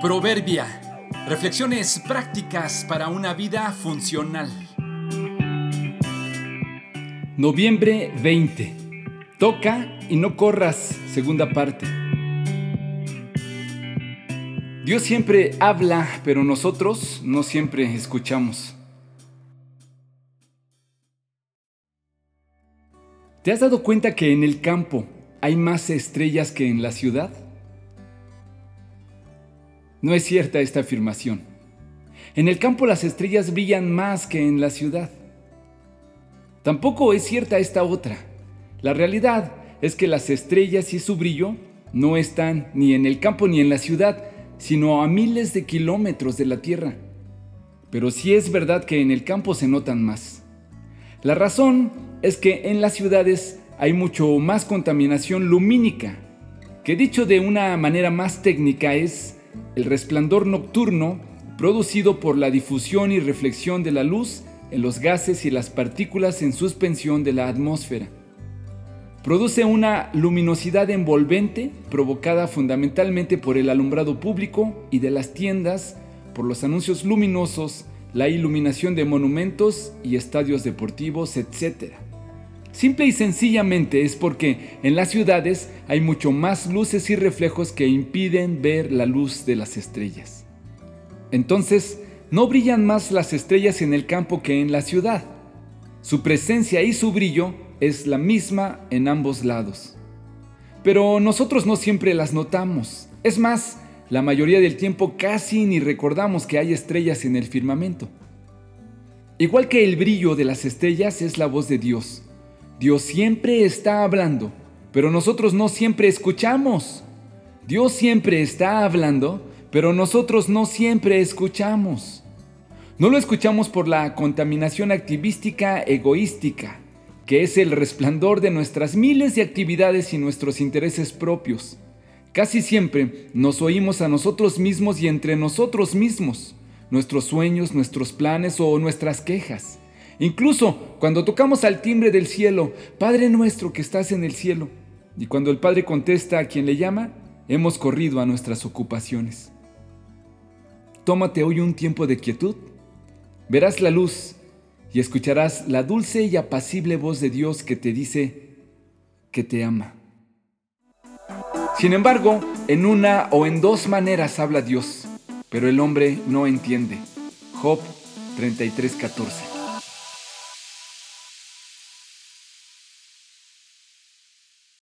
Proverbia. Reflexiones prácticas para una vida funcional. Noviembre 20. Toca y no corras, segunda parte. Dios siempre habla, pero nosotros no siempre escuchamos. ¿Te has dado cuenta que en el campo hay más estrellas que en la ciudad? No es cierta esta afirmación. En el campo las estrellas brillan más que en la ciudad. Tampoco es cierta esta otra. La realidad es que las estrellas y su brillo no están ni en el campo ni en la ciudad, sino a miles de kilómetros de la Tierra. Pero sí es verdad que en el campo se notan más. La razón es que en las ciudades hay mucho más contaminación lumínica, que dicho de una manera más técnica es el resplandor nocturno producido por la difusión y reflexión de la luz en los gases y las partículas en suspensión de la atmósfera. Produce una luminosidad envolvente provocada fundamentalmente por el alumbrado público y de las tiendas, por los anuncios luminosos, la iluminación de monumentos y estadios deportivos, etc. Simple y sencillamente es porque en las ciudades hay mucho más luces y reflejos que impiden ver la luz de las estrellas. Entonces, no brillan más las estrellas en el campo que en la ciudad. Su presencia y su brillo es la misma en ambos lados. Pero nosotros no siempre las notamos. Es más, la mayoría del tiempo casi ni recordamos que hay estrellas en el firmamento. Igual que el brillo de las estrellas es la voz de Dios Dios siempre está hablando, pero nosotros no siempre escuchamos. Dios siempre está hablando, pero nosotros no siempre escuchamos. No lo escuchamos por la contaminación activística egoística, que es el resplandor de nuestras miles de actividades y nuestros intereses propios. Casi siempre nos oímos a nosotros mismos y entre nosotros mismos, nuestros sueños, nuestros planes o nuestras quejas. Incluso cuando tocamos al timbre del cielo, Padre nuestro que estás en el cielo, y cuando el Padre contesta a quien le llama, hemos corrido a nuestras ocupaciones. Tómate hoy un tiempo de quietud, verás la luz y escucharás la dulce y apacible voz de Dios que te dice que te ama. Sin embargo, en una o en dos maneras habla Dios, pero el hombre no entiende. Job 33:14